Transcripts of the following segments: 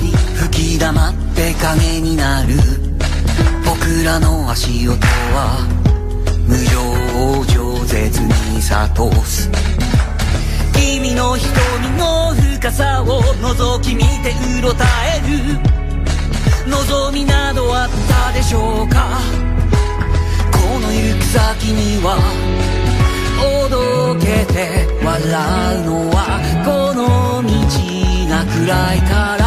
り吹き溜まって影になる僕らの足音は無情を饒舌に諭す君の瞳の深さを覗き見てうろたえる望みなどあったでしょうかこの行く先にはおどけて笑うのはこの道が暗いから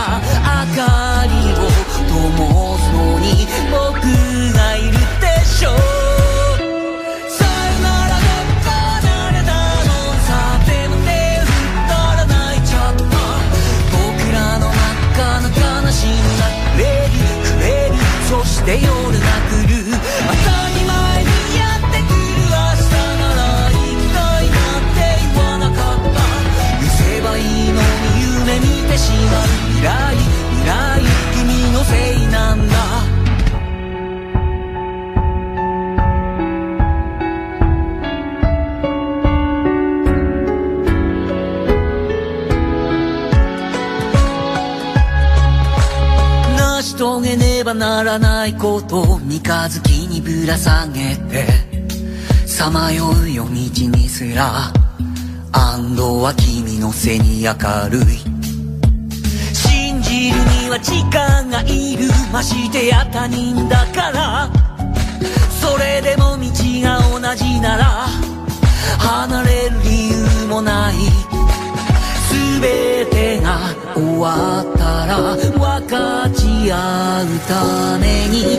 そし遂げねばならないこと三日月にぶら下げてさまよう夜道にすら安堵は君の背に明るい。信じるには時間がいるましてや他人だから。それでも道が同じなら離れる理由もない。全てが終わったら分かち合うために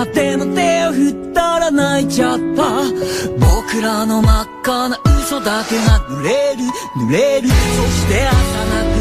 もんさでも手を振ったら泣いちゃった。僕らの真っ赤な嘘だけが濡れる。濡れる。そして朝が来